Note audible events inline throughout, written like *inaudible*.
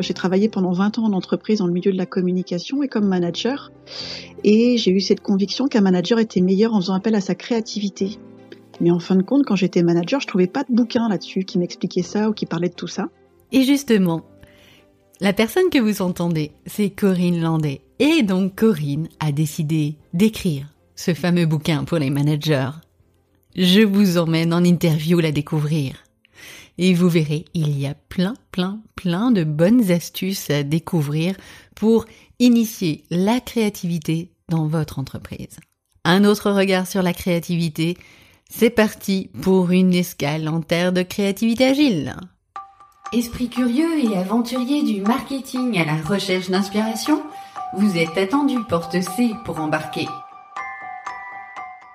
j'ai travaillé pendant 20 ans en entreprise dans le milieu de la communication et comme manager. Et j'ai eu cette conviction qu'un manager était meilleur en faisant appel à sa créativité. Mais en fin de compte, quand j'étais manager, je trouvais pas de bouquin là-dessus qui m'expliquait ça ou qui parlait de tout ça. Et justement, la personne que vous entendez, c'est Corinne Landais. Et donc Corinne a décidé d'écrire ce fameux bouquin pour les managers. Je vous emmène en interview la découvrir. Et vous verrez, il y a plein, plein, plein de bonnes astuces à découvrir pour initier la créativité dans votre entreprise. Un autre regard sur la créativité, c'est parti pour une escale en terre de créativité agile. Esprit curieux et aventurier du marketing à la recherche d'inspiration, vous êtes attendu porte C pour embarquer.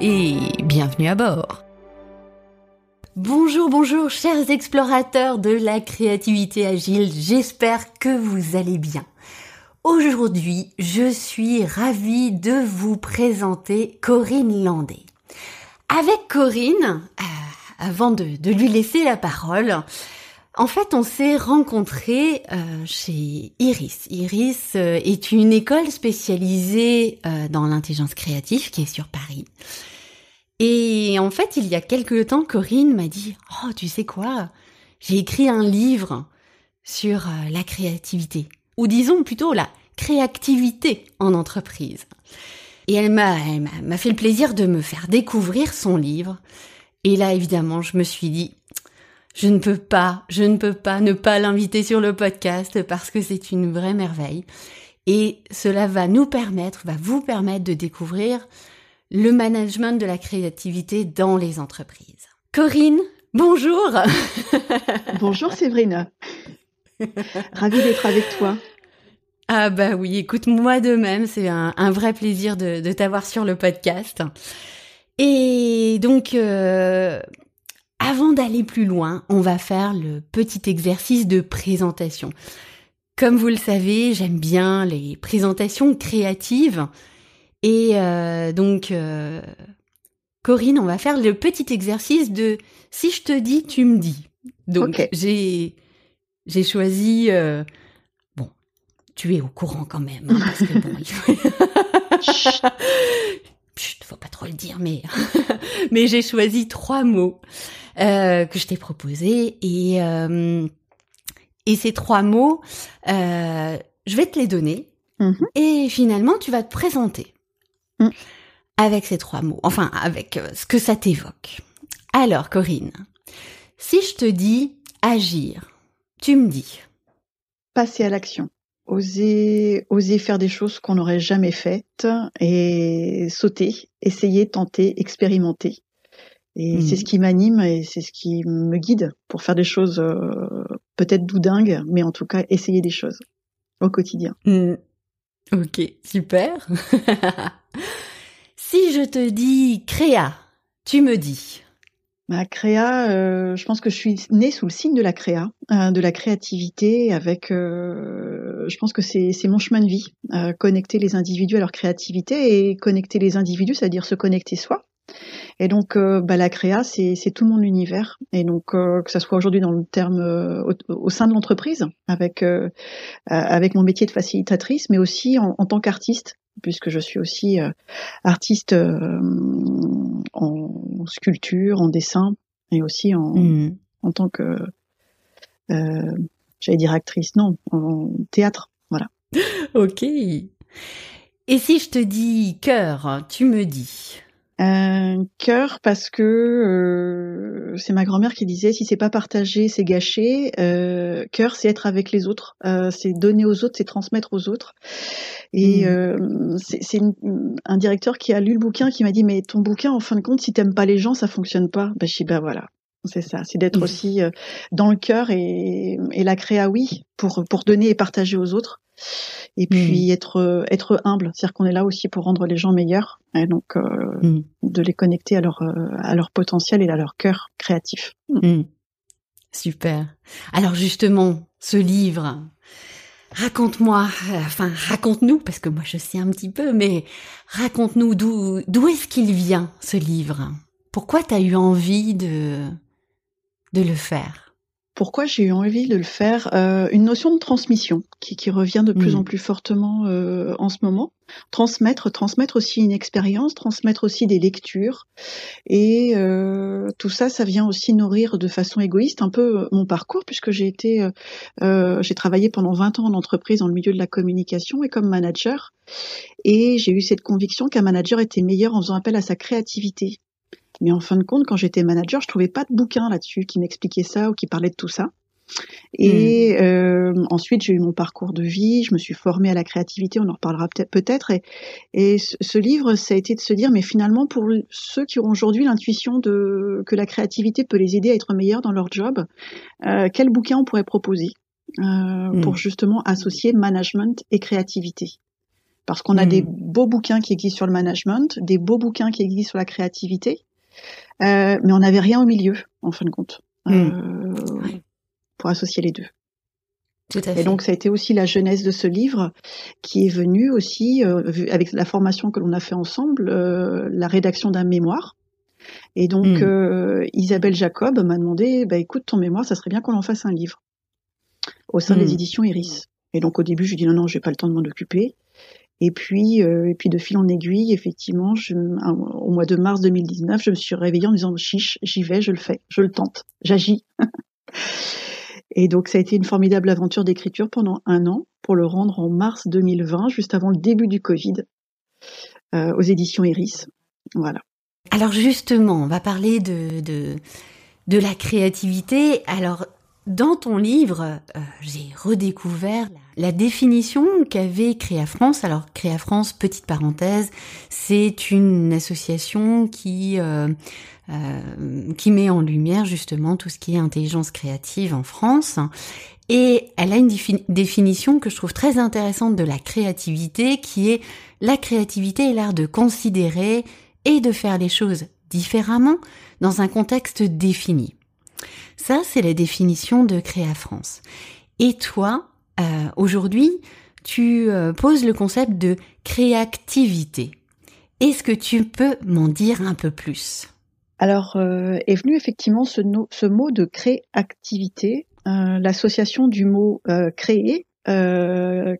et bienvenue à bord. Bonjour, bonjour, chers explorateurs de la créativité agile, j'espère que vous allez bien. Aujourd'hui, je suis ravie de vous présenter Corinne Landais. Avec Corinne, euh, avant de, lui laisser la parole, en fait, on s'est rencontrés euh, chez Iris. Iris euh, est une école spécialisée dans l'intelligence créative qui est sur Paris. Et en fait, il y a quelques temps, Corinne m'a dit "Oh, tu sais quoi? J'ai écrit un livre sur la créativité." ou disons plutôt la créativité en entreprise. Et elle m'a, m'a fait le plaisir de me faire découvrir son livre. Et là, évidemment, je me suis dit, je ne peux pas, je ne peux pas ne pas l'inviter sur le podcast parce que c'est une vraie merveille. Et cela va nous permettre, va vous permettre de découvrir le management de la créativité dans les entreprises. Corinne, bonjour. *laughs* bonjour Séverine. Ravie d'être avec toi. Ah bah oui, écoute, moi de même, c'est un, vrai plaisir de, t'avoir sur le podcast. Et donc, euh, avant d'aller plus loin, on va faire le petit exercice de présentation. Comme vous le savez, j'aime bien les présentations créatives. Et euh, donc, euh, Corinne, on va faire le petit exercice de si je te dis, tu me dis. Donc, j'ai j'ai choisi. Euh, bon, tu es au courant quand même, hein, parce que bon, il faut... *laughs* *laughs* Chut, faut pas trop le dire, mais *laughs* mais j'ai choisi trois mots euh, que je t'ai proposés et euh, et ces trois mots, euh, je vais te les donner mm-hmm. et finalement tu vas te présenter mm. avec ces trois mots, enfin avec euh, ce que ça t'évoque. Alors Corinne, si je te dis agir, tu me dis? Passer à l'action. Oser, oser faire des choses qu'on n'aurait jamais faites et sauter, essayer, tenter, expérimenter. Et c'est ce qui m'anime et c'est ce qui me guide pour faire des choses euh, peut-être doudingues, mais en tout cas essayer des choses au quotidien. Hmm. Ok, super. *laughs* si je te dis créa, tu me dis. Ma créa, euh, je pense que je suis née sous le signe de la créa, euh, de la créativité. Avec, euh, je pense que c'est mon chemin de vie, connecter les individus à leur créativité et connecter les individus, c'est-à-dire se connecter soi. Et donc, bah, la créa, c'est tout mon univers. Et donc, que ça soit aujourd'hui dans le terme au, sein de l'entreprise, avec avec mon métier de facilitatrice, mais aussi en, en tant qu'artiste, puisque je suis aussi artiste en sculpture, en dessin et aussi en, hmm. en tant que, euh, j'allais dire actrice, non, en théâtre, voilà. *laughs* ok. Et si je te dis cœur, tu me dis? Euh, cœur parce que euh, c'est ma grand-mère qui disait si c'est pas partagé c'est gâché. Euh, cœur c'est être avec les autres. Euh, c'est donner aux autres c'est transmettre aux autres. Et mmh. c'est un directeur qui a lu le bouquin qui m'a dit mais ton bouquin en fin de compte si t'aimes pas les gens ça fonctionne pas. Bah je dis bah voilà C'est ça, c'est d'être aussi dans le cœur et, et la créa, oui, pour, pour donner et partager aux autres. Et puis être être humble, c'est-à-dire qu'on est là aussi pour rendre les gens meilleurs, et donc de les connecter à leur à leur potentiel et à leur cœur créatif. Super. Alors justement, ce livre, raconte-moi, enfin raconte-nous, parce que moi je sais un petit peu, mais raconte-nous d'où d'où est-ce qu'il vient ce livre? Pourquoi tu as eu envie de de le faire pourquoi j'ai eu envie de le faire euh, Une notion de transmission qui, qui revient de plus en mm. plus fortement euh, en ce moment. Transmettre, transmettre aussi une expérience, transmettre aussi des lectures. Et euh, tout ça, ça vient aussi nourrir de façon égoïste un peu mon parcours, puisque j'ai été, j'ai travaillé pendant 20 ans en entreprise dans le milieu de la communication et comme manager. Et j'ai eu cette conviction qu'un manager était meilleur en faisant appel à sa créativité mais en fin de compte, quand j'étais manager, je trouvais pas de bouquin là-dessus qui m'expliquait ça ou qui parlait de tout ça. Et hmm. euh, ensuite, j'ai eu mon parcours de vie, je me suis formée à la créativité, on en reparlera peut-être. Et, et ce livre, ça a été de se dire, mais finalement, pour ceux qui ont aujourd'hui l'intuition de que la créativité peut les aider à être meilleurs dans leur job, euh, quel bouquin on pourrait proposer euh, hmm. pour justement associer management et créativité? Parce qu'on a des hmm. beaux bouquins qui existent sur le management, des beaux bouquins qui existent sur la créativité, euh, mais on n'avait rien au milieu, en fin de compte, hmm. euh, pour associer les deux. Tout à fait. Et donc ça a été aussi la genèse de ce livre qui est venu aussi euh, avec la formation que l'on a fait ensemble, la rédaction d'un mémoire. Et donc hmm. Isabelle Jacob m'a demandé, bah écoute ton mémoire, ça serait bien qu'on en fasse un livre au sein des hmm. éditions Iris. Et donc au début je lui dis non non j'ai pas le temps de m'en occuper. Et puis, euh, et puis de fil en aiguille, effectivement, au mois de mars 2019, je me suis réveillée en me disant chiche, j'y vais, je le fais, je le tente, j'agis. *laughs* et donc ça a été une formidable aventure d'écriture pendant un an pour le rendre en mars 2020, juste avant le début du Covid, euh, aux éditions Iris. Voilà. Alors justement, on va parler de, de, de la créativité. Alors dans ton livre, euh, j'ai redécouvert la définition qu'avait Créa France. Alors Créa France, petite parenthèse, c'est une association qui euh, euh, qui met en lumière justement tout ce qui est intelligence créative en France. Et elle a une définition que je trouve très intéressante de la créativité, qui est la créativité est l'art de considérer et de faire les choses différemment dans un contexte défini. Ça, c'est la définition de Créa France. Et toi, euh, aujourd'hui, tu euh, poses le concept de créativité. Est-ce que tu peux m'en dire un peu plus? Alors, euh, est venu effectivement ce, ce, mot de créativité, l'association du mot créer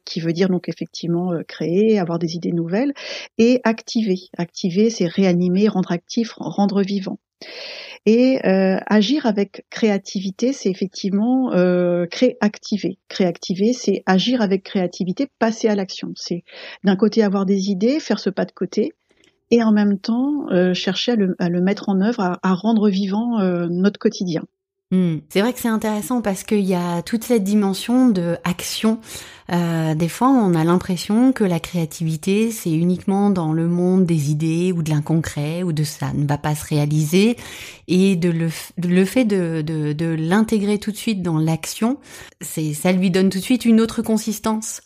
qui veut dire donc effectivement créer, avoir des idées nouvelles, et activer. Activer, c'est réanimer, rendre actif, rendre vivant. Et euh, agir avec créativité, c'est effectivement euh, créactiver. Créactiver, c'est agir avec créativité, passer à l'action. C'est d'un côté avoir des idées, faire ce pas de côté, et en même temps euh, chercher à le, mettre en œuvre, à, à rendre vivant euh, notre quotidien. Hmm. C'est vrai que c'est intéressant parce qu'il y a toute cette dimension de action. Euh, des fois, on a l'impression que la créativité, c'est uniquement dans le monde des idées ou de l'inconcret ou de ça ne va pas se réaliser. Et de le, le fait de, de, de l'intégrer tout de suite dans l'action, c'est ça lui donne tout de suite une autre consistance.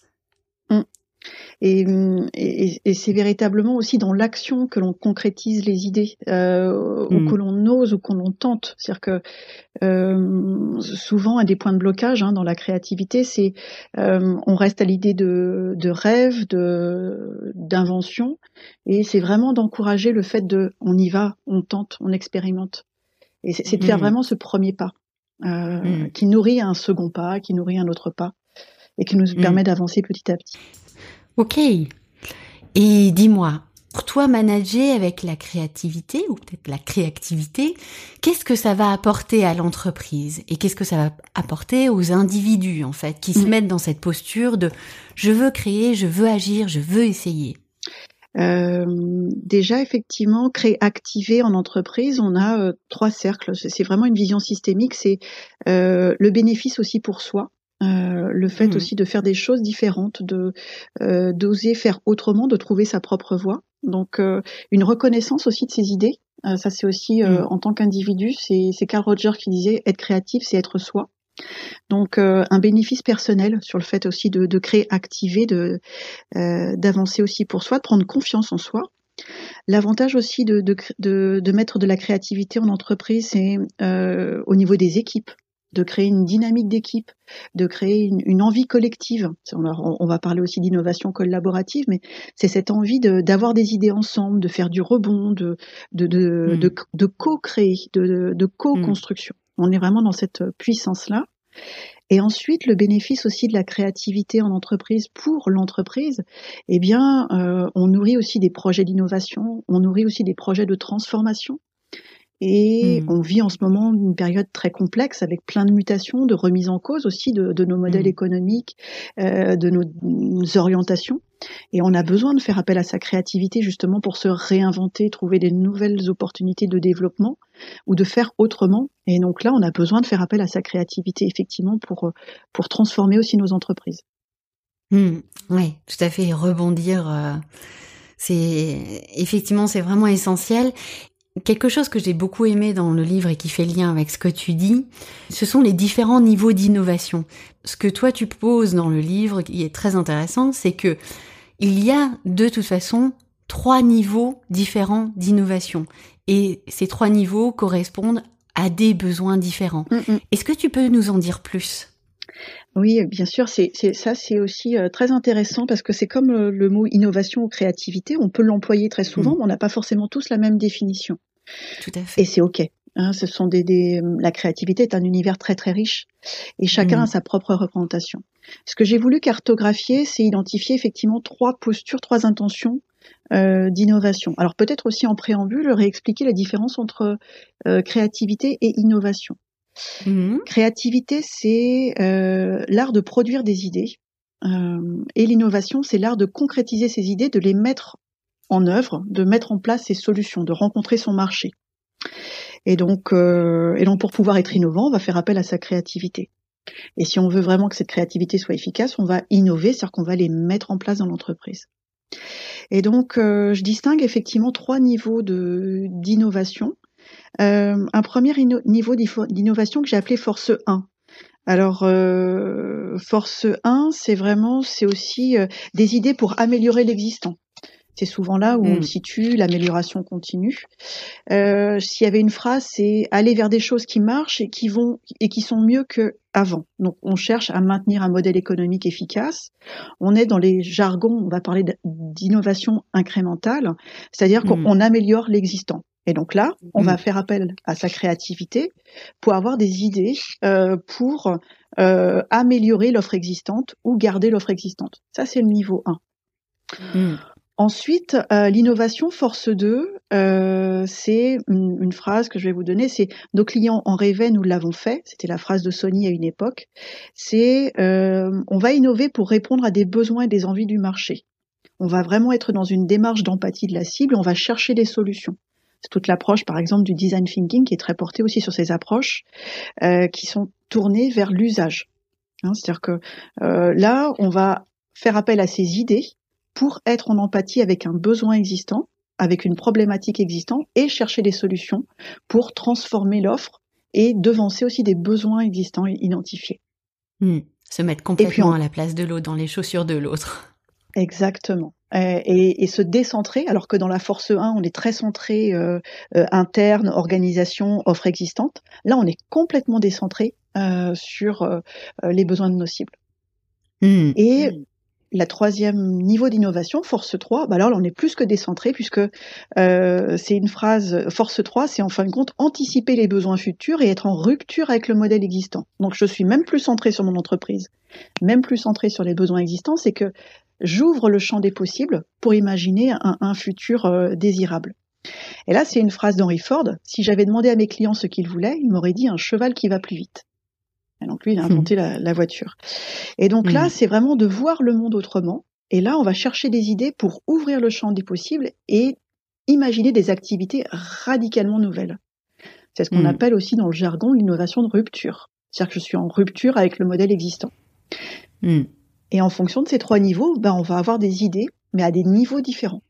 Et, et, c'est véritablement aussi dans l'action que l'on concrétise les idées, euh, ou hmm. que l'on ose ou qu'on l'on tente. C'est-à-dire que euh, souvent, un des points de blocage hein, dans la créativité, c'est euh, on reste à l'idée de, de rêve, de d'invention, et c'est vraiment d'encourager le fait de on y va, on tente, on expérimente. Et c'est de faire hmm. vraiment ce premier pas hmm. qui nourrit un second pas, qui nourrit un autre pas, et qui nous permet d'avancer petit à petit. Ok. Et dis-moi, pour toi, manager avec la créativité, ou peut-être la créativité, qu'est-ce que ça va apporter à l'entreprise? Et qu'est-ce que ça va apporter aux individus, en fait, qui se mettent dans cette posture de je veux créer, je veux agir, je veux essayer euh, déjà, effectivement, créer, activer en entreprise, on a euh, trois cercles. C'est vraiment une vision systémique. C'est euh, le bénéfice aussi pour soi. Euh, le fait mmh. aussi de faire des choses différentes, de euh, d'oser faire autrement, de trouver sa propre voie. Donc euh, une reconnaissance aussi de ses idées, ça, c'est aussi mm. en tant qu'individu, c'est Carl Rogers qui disait être créatif, c'est être soi. Donc un bénéfice personnel sur le fait aussi de, de créer, activer, de d'avancer aussi pour soi, de prendre confiance en soi. L'avantage aussi de, de, de, mettre de la créativité en entreprise, c'est euh, au niveau des équipes de créer une dynamique d'équipe, de créer une, envie collective. On, va parler aussi d'innovation collaborative, mais c'est cette envie d'avoir des idées ensemble, de faire du rebond, de, de, de, mm. de co-créer, de, co-construction. On est vraiment dans cette puissance-là. Et ensuite, le bénéfice aussi de la créativité en entreprise pour l'entreprise, eh bien, euh, on nourrit aussi des projets d'innovation, on nourrit aussi des projets de transformation. Et hmm. on vit en ce moment une période très complexe avec plein de mutations, de remise en cause aussi de, nos modèles hmm. économiques, euh, de nos, orientations. Et on a besoin de faire appel à sa créativité justement pour se réinventer, trouver des nouvelles opportunités de développement ou de faire autrement. Et donc là, on a besoin de faire appel à sa créativité effectivement pour, pour transformer aussi nos entreprises. Hmm. oui, tout à fait. Rebondir. Euh, c'est effectivement c'est vraiment essentiel Quelque chose que j'ai beaucoup aimé dans le livre et qui fait lien avec ce que tu dis, ce sont les différents niveaux d'innovation. Ce que toi tu poses dans le livre, qui est très intéressant, c'est que il y a de toute façon trois niveaux différents d'innovation. Et ces trois niveaux correspondent à des besoins différents. Mm, mm. Est-ce que tu peux nous en dire plus? Oui, bien sûr, c'est ça, c'est aussi euh, très intéressant parce que c'est comme euh, le mot innovation ou créativité, on peut l'employer très souvent, mm. mais on n'a pas forcément tous la même définition. Tout à fait. Et c'est ok. Hein, ce sont des, des, la créativité est un univers très très riche et chacun mm. a sa propre représentation. Ce que j'ai voulu cartographier, c'est identifier effectivement trois postures, trois intentions euh, d'innovation. Alors peut-être aussi en préambule réexpliquer la différence entre euh, créativité et innovation. Mmh. Créativité, c'est euh, l'art de produire des idées. Euh, et l'innovation, c'est l'art de concrétiser ces idées, de les mettre en œuvre, de mettre en place ses solutions, de rencontrer son marché. Et donc, euh, et donc pour pouvoir être innovant, on va faire appel à sa créativité. Et si on veut vraiment que cette créativité soit efficace, on va innover, c'est-à-dire qu'on va les mettre en place dans l'entreprise. Et donc, je distingue effectivement trois niveaux d'innovation. Euh, un premier niveau d'innovation que j'ai appelé Force 1. Alors, euh, Force 1, c'est vraiment, c'est aussi euh, des idées pour améliorer l'existant. C'est souvent là où on hmm. situe l'amélioration continue. Euh, S'il y avait une phrase, c'est aller vers des choses qui marchent et qui vont et qui sont mieux que avant. Donc, on cherche à maintenir un modèle économique efficace. On est dans les jargons, on va parler d'innovation incrémentale, c'est-à-dire hmm. qu'on améliore l'existant. Et donc là, on va mm. faire appel à sa créativité pour avoir des idées euh, pour euh, améliorer l'offre existante ou garder l'offre existante. Ça, c'est le niveau 1. Mm. Ensuite, euh, l'innovation force 2, c'est une, phrase que je vais vous donner, c'est nos clients en rêvaient, nous l'avons fait. C'était la phrase de Sony à une époque. C'est on va innover pour répondre à des besoins et des envies du marché. On va vraiment être dans une démarche d'empathie de la cible. On va chercher des solutions. C'est toute l'approche, par exemple, du design thinking qui est très portée aussi sur ces approches euh, qui sont tournées vers l'usage. Hein, C'est-à-dire que euh, là, on va faire appel à ces idées pour être en empathie avec un besoin existant, avec une problématique existante, et chercher des solutions pour transformer l'offre et devancer aussi des besoins existants identifiés. Hmm. Se mettre complètement à la place de l'autre, dans les chaussures de l'autre. Exactement. Euh, et, et, se décentrer, alors que dans la force 1, on est très centré euh, euh, interne, organisation, offre existante. Là, on est complètement décentré euh, sur euh, les besoins de nos cibles. Mmh. Et la troisième niveau d'innovation, force 3, bah alors là, on est plus que décentré puisque c'est une phrase, force 3, c'est en fin de compte anticiper les besoins futurs et être en rupture avec le modèle existant. Donc je suis même plus centré sur mon entreprise, même plus centré sur les besoins existants, c'est que j'ouvre le champ des possibles pour imaginer un, futur euh, désirable. Et là, c'est une phrase d'Henry Ford. Si j'avais demandé à mes clients ce qu'ils voulaient, ils m'auraient dit un cheval qui va plus vite. Et donc lui, il a inventé hmm. la, voiture. Et donc là, hmm. c'est vraiment de voir le monde autrement. Et là, on va chercher des idées pour ouvrir le champ des possibles et imaginer des activités radicalement nouvelles. C'est ce qu'on hmm. appelle aussi dans le jargon l'innovation de rupture. C'est-à-dire que je suis en rupture avec le modèle existant. Et en fonction de ces trois niveaux, ben, on va avoir des idées, mais à des niveaux différents.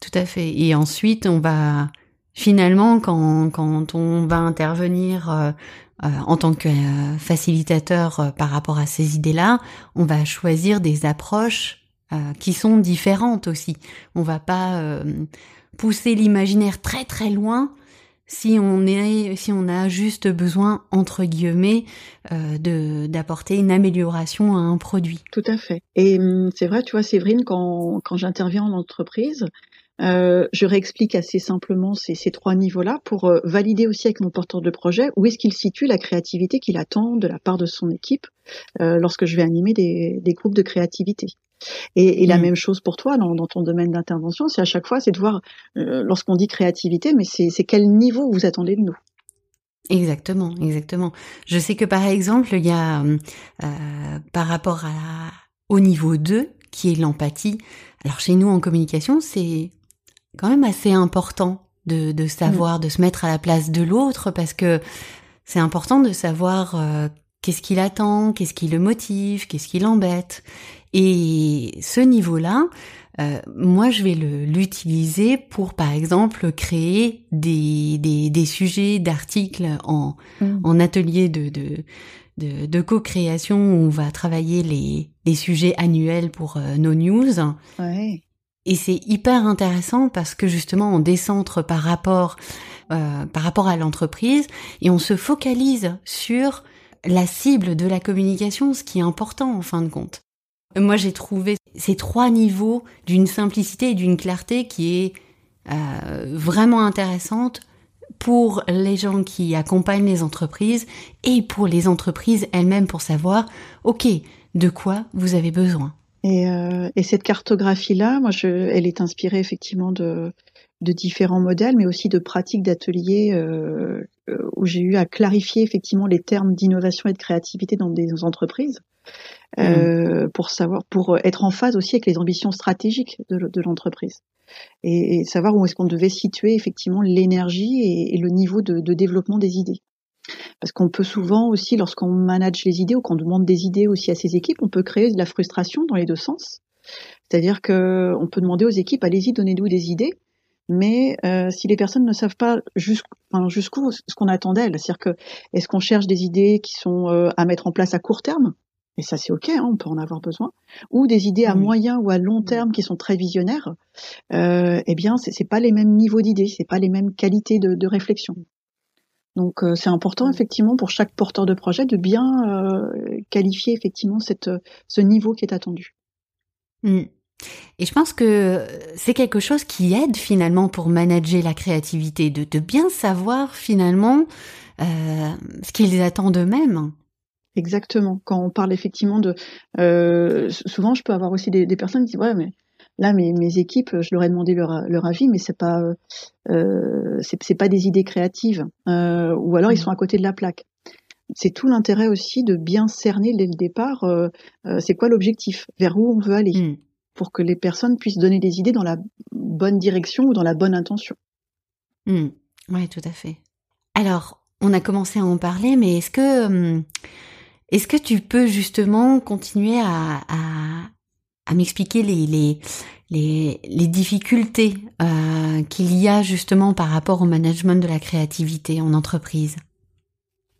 Tout à fait. Et ensuite, on va Finalement, quand, quand on va intervenir euh, euh, en tant que euh, facilitateur par rapport à ces idées-là, on va choisir des approches qui sont différentes aussi. On va pas pousser l'imaginaire très très loin si on est si on a juste besoin entre guillemets de d'apporter une amélioration à un produit. Tout à fait. Et hum, c'est vrai, tu vois, Séverine, quand quand j'interviens en entreprise, euh, je réexplique assez simplement ces, ces trois niveaux-là pour euh, valider aussi avec mon porteur de projet où est-ce qu'il situe la créativité qu'il attend de la part de son équipe euh, lorsque je vais animer des, des groupes de créativité. Et, et la mm. même chose pour toi dans, dans ton domaine d'intervention, c'est à chaque fois, c'est de voir euh, lorsqu'on dit créativité, mais c'est quel niveau vous attendez de nous. Exactement, exactement. Je sais que par exemple, il y a par rapport à au niveau 2, qui est l'empathie. Alors chez nous en communication, c'est quand même assez important de, de savoir, mm. de se mettre à la place de l'autre parce que c'est important de savoir euh, qu'est-ce qu'il attend, qu'est-ce qui le motive, qu'est-ce qui l'embête. Et ce niveau-là, euh, moi, je vais l'utiliser pour, par exemple, créer des, des, des sujets d'articles en, mm. en atelier de, de, de, de co-création où on va travailler les, les sujets annuels pour euh, nos news. Ouais. Et c'est hyper intéressant parce que justement on décentre par rapport euh, par rapport à l'entreprise et on se focalise sur la cible de la communication, ce qui est important en fin de compte. Moi j'ai trouvé ces trois niveaux d'une simplicité et d'une clarté qui est euh, vraiment intéressante pour les gens qui accompagnent les entreprises et pour les entreprises elles-mêmes pour savoir, ok, de quoi vous avez besoin. Et, euh, et cette cartographie-là, moi, je, elle est inspirée effectivement de, de différents modèles, mais aussi de pratiques d'ateliers euh, euh, où j'ai eu à clarifier effectivement les termes d'innovation et de créativité dans des entreprises. Euh, mmh. pour savoir, pour être en phase aussi avec les ambitions stratégiques de, l'entreprise et, savoir où est-ce qu'on devait situer effectivement l'énergie et, le niveau de, développement des idées. Parce qu'on peut souvent aussi, lorsqu'on manage les idées ou qu'on demande des idées aussi à ses équipes, on peut créer de la frustration dans les deux sens. C'est-à-dire qu'on peut demander aux équipes, allez-y, donnez-nous des idées, mais euh, si les personnes ne savent pas jusqu'où ce qu'on attendait, c'est-à-dire que est-ce qu'on cherche des idées qui sont euh, à mettre en place à court terme, et ça c'est ok, hein, on peut en avoir besoin, ou des idées à moyen ou à long terme qui sont très visionnaires, euh, eh bien c'est pas les mêmes niveaux d'idées, c'est pas les mêmes qualités de, de réflexion. Donc euh, c'est important effectivement pour chaque porteur de projet de bien euh, qualifier effectivement cette, ce niveau qui est attendu. Mmh. Et je pense que c'est quelque chose qui aide finalement pour manager la créativité, de, de bien savoir finalement euh, ce qu'ils attendent d'eux-mêmes. Exactement. Quand on parle effectivement de, euh, souvent je peux avoir aussi des, des personnes qui disent ouais mais Là, mes, mes équipes, je leur ai demandé leur, leur avis, mais c'est pas euh, c'est pas des idées créatives, euh, ou alors ils mmh. sont à côté de la plaque. C'est tout l'intérêt aussi de bien cerner dès le départ, c'est quoi l'objectif, vers où on veut aller, mmh. pour que les personnes puissent donner des idées dans la bonne direction ou dans la bonne intention. Mmh. Oui, tout à fait. Alors, on a commencé à en parler, mais est-ce que hum, est-ce que tu peux justement continuer à, m'expliquer les, difficultés euh, qu'il y a justement par rapport au management de la créativité en entreprise?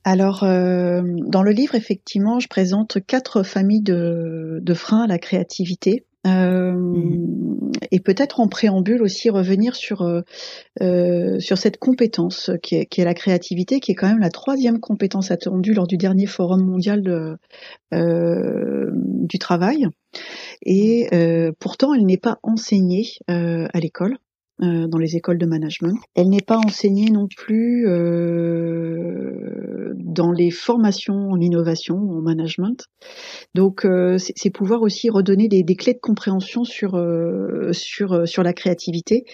Alors, euh, dans le livre, effectivement, je présente quatre familles de freins à la créativité. Euh. Et peut-être en préambule aussi revenir sur euh, euh, sur cette compétence qui est, qui est, la créativité, qui est quand même la troisième compétence attendue lors du dernier forum mondial de, euh, du travail. Et euh, pourtant, elle n'est pas enseignée à l'école. Dans les écoles de management. Elle n'est pas enseignée non plus dans les formations en innovation, en management. Donc, euh, c'est pouvoir aussi redonner des, clés de compréhension sur euh, sur euh, sur la créativité.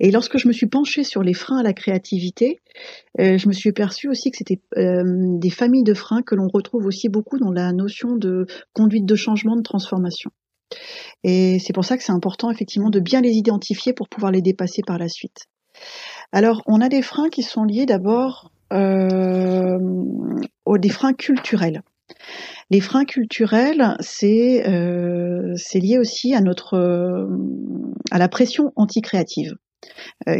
Et lorsque je me suis penchée sur les freins à la créativité, je me suis aperçue aussi que c'était des familles de freins que l'on retrouve aussi beaucoup dans la notion de conduite de changement, de transformation. Et c'est pour ça que c'est important effectivement de bien les identifier pour pouvoir les dépasser par la suite. Alors, on a des freins qui sont liés d'abord euh, aux, des freins culturels. Les freins culturels, c'est euh, lié aussi à notre euh, à la pression anti-créative.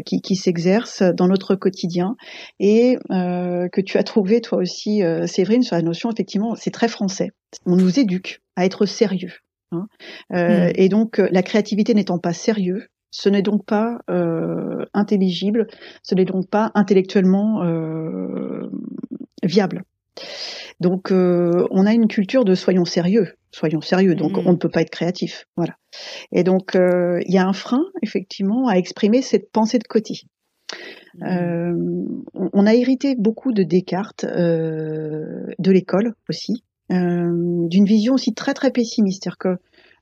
qui, qui s'exerce dans notre quotidien et que tu as trouvé toi aussi, Séverine, sur la notion, effectivement, c'est très français. On nous éduque à être sérieux. Hein. Mm. Et donc, la créativité n'étant pas sérieux, ce n'est donc pas intelligible, ce n'est donc pas intellectuellement viable. Donc, euh, on a une culture de soyons sérieux, soyons sérieux. Donc, mm. on ne peut pas être créatif, voilà. Et donc, euh, il y a un frein effectivement à exprimer cette pensée de côté. Mm. Euh, on a hérité beaucoup de Descartes, de l'école aussi, d'une vision aussi très très pessimiste, c'est-à-dire que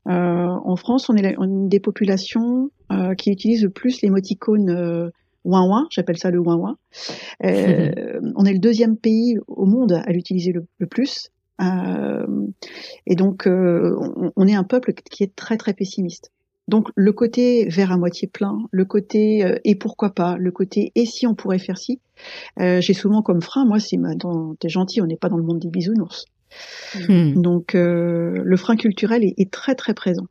en France, on est une des populations qui utilisent le plus l'émoticône ouin ouin, j'appelle ça le ouin ouin. Euh, *laughs* on est le deuxième pays au monde à l'utiliser le, plus. Euh, et donc, euh, on, est un peuple qui est très très pessimiste. Donc, le côté verre à moitié plein, le côté et pourquoi pas, le côté et si on pourrait faire ci, j'ai souvent comme frein, moi, c'est t'es gentil, on n'est pas dans le monde des bisounours. Hmm. Donc, le frein culturel est très très présent.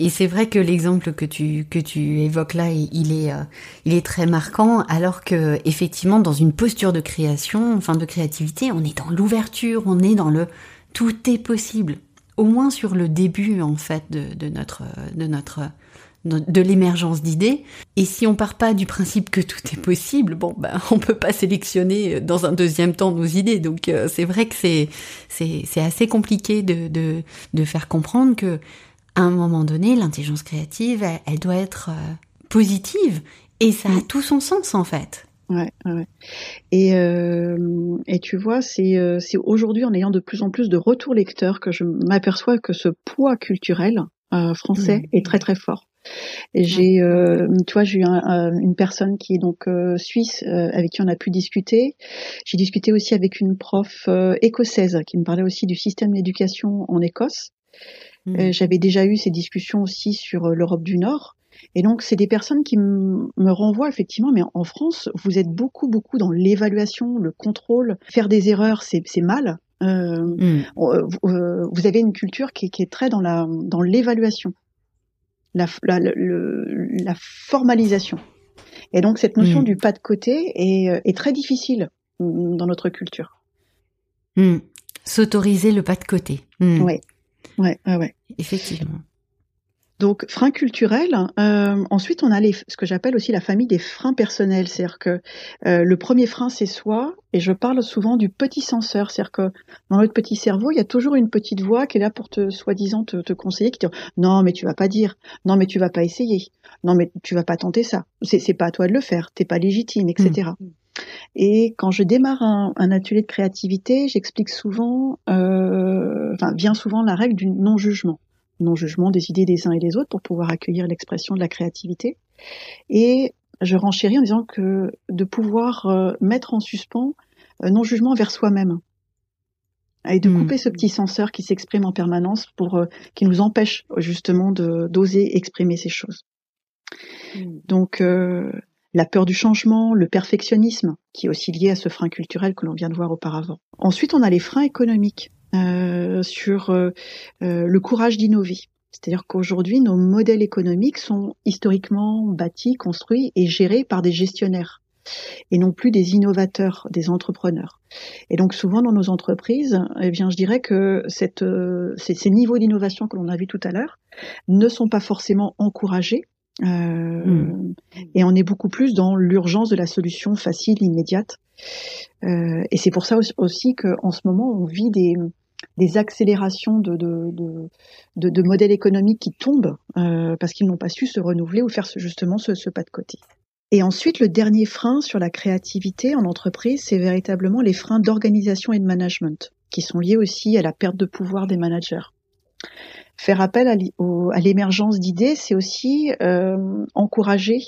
Et c'est vrai que l'exemple que tu que tu évoques là, il est euh, il est très marquant, alors que effectivement dans une posture de création, enfin de créativité, on est dans l'ouverture, on est dans le tout est possible. Au moins sur le début en fait de, de notre de notre de l'émergence d'idées. Et si on part pas du principe que tout est possible, bon ben *laughs* on peut pas sélectionner dans un deuxième temps nos idées. Donc euh, c'est vrai que c'est c'est c'est assez compliqué de de de faire comprendre que à un moment donné, l'intelligence créative, elle, doit être euh, positive et ça a tout son sens en fait. Ouais, ouais. Et, euh, et tu vois, euh, c'est aujourd'hui en ayant de plus en plus de retours lecteurs que je m'aperçois que ce poids culturel français mmh. est très très fort. Et j'ai, tu vois, j'ai eu une personne qui est donc suisse avec qui on a pu discuter. J'ai discuté aussi avec une prof écossaise qui me parlait aussi du système d'éducation en Écosse. Euh, mm. J'avais déjà eu ces discussions aussi sur euh, l'Europe du Nord. Et donc, c'est des personnes qui me renvoient effectivement, mais en France, vous êtes beaucoup, beaucoup dans l'évaluation, le contrôle. Faire des erreurs, c'est mal. Euh, mm. vous avez une culture qui, qui est très dans la dans l'évaluation, la, la, la, formalisation. Et donc, cette notion mm. du pas de côté est, est, très difficile dans notre culture. S'autoriser le pas de côté. Oui. Ouais, ouais, ouais. Effectivement. Donc frein culturel. Euh, ensuite, on a les, ce que j'appelle aussi la famille des freins personnels. C'est-à-dire que euh, le premier frein, c'est soi, et je parle souvent du petit censeur. C'est-à-dire que dans notre petit cerveau, il y a toujours une petite voix qui est là pour te, soi-disant, te, te, conseiller, qui dit non, mais tu vas pas dire, non, mais tu vas pas essayer, non, mais tu vas pas tenter ça. C'est, c'est pas à toi de le faire, t'es pas légitime, etc. Et quand je démarre un, atelier de créativité, j'explique souvent, euh, enfin bien souvent la règle du non-jugement, non-jugement des idées des uns et des autres pour pouvoir accueillir l'expression de la créativité. Et je renchéris en disant que de pouvoir euh, mettre en suspens euh, non-jugement vers soi-même et de hmm. couper ce petit censeur qui s'exprime en permanence pour qui nous empêche justement de d'oser exprimer ces choses. Hmm. Donc la peur du changement, le perfectionnisme, qui est aussi lié à ce frein culturel que l'on vient de voir auparavant. Ensuite, on a les freins économiques euh, sur euh, euh, le courage d'innover. C'est-à-dire qu'aujourd'hui, nos modèles économiques sont historiquement bâtis, construits et gérés par des gestionnaires et non plus des innovateurs, des entrepreneurs. Et donc souvent dans nos entreprises, eh bien je dirais que cette, ces, ces niveaux d'innovation que l'on a vu tout à l'heure ne sont pas forcément encouragés euh, hmm. Et on est beaucoup plus dans l'urgence de la solution facile, immédiate. Euh, et c'est pour ça aussi qu'en ce moment, on vit des, des accélérations de, de, de, de, modèles économiques qui tombent euh, parce qu'ils n'ont pas su se renouveler ou faire justement ce, ce pas de côté. Et ensuite, le dernier frein sur la créativité en entreprise, c'est véritablement les freins d'organisation et de management, qui sont liés aussi à la perte de pouvoir des managers. Faire appel à l'émergence d'idées, c'est aussi euh, encourager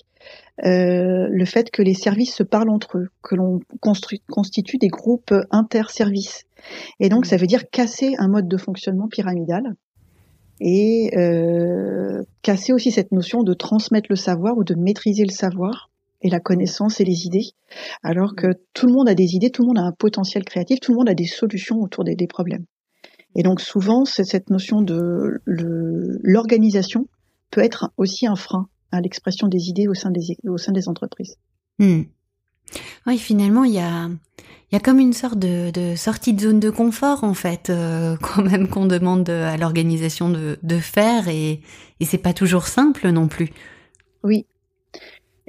euh, le fait que les services se parlent entre eux, que l'on constitue des groupes interservices. Et donc, ça veut dire casser un mode de fonctionnement pyramidal et euh, casser aussi cette notion de transmettre le savoir ou de maîtriser le savoir et la connaissance et les idées, alors que tout le monde a des idées, tout le monde a un potentiel créatif, tout le monde a des solutions autour des problèmes. Et donc souvent, c'est cette notion de l'organisation peut être aussi un frein à l'expression des idées au sein des, au sein des entreprises. Hmm. Oui, finalement, il y a, il y a comme une sorte de, de, sortie de zone de confort en fait, euh, *laughs* quand même qu'on demande à l'organisation de, de, faire et, et c'est pas toujours simple non plus. Oui.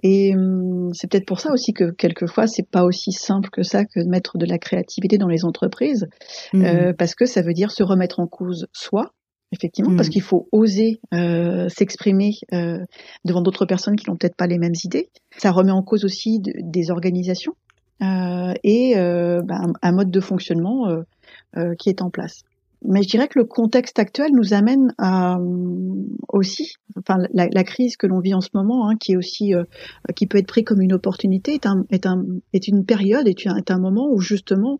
Et hum, c'est peut-être pour ça aussi que quelquefois c'est pas aussi simple que ça que de mettre de la créativité dans les entreprises, mmh. euh, parce que ça veut dire se remettre en cause soi, effectivement, parce mmh. qu'il faut oser euh, s'exprimer euh, devant d'autres personnes qui n'ont peut-être pas les mêmes idées. Ça remet en cause aussi de, des organisations euh, et euh, ben, un mode de fonctionnement euh, qui est en place. Mais je dirais que le contexte actuel nous amène à aussi, enfin la, la crise que l'on vit en ce moment, hein, qui est aussi, qui peut être pris comme une opportunité, est, un, est, un, est une période, est un, est un moment où justement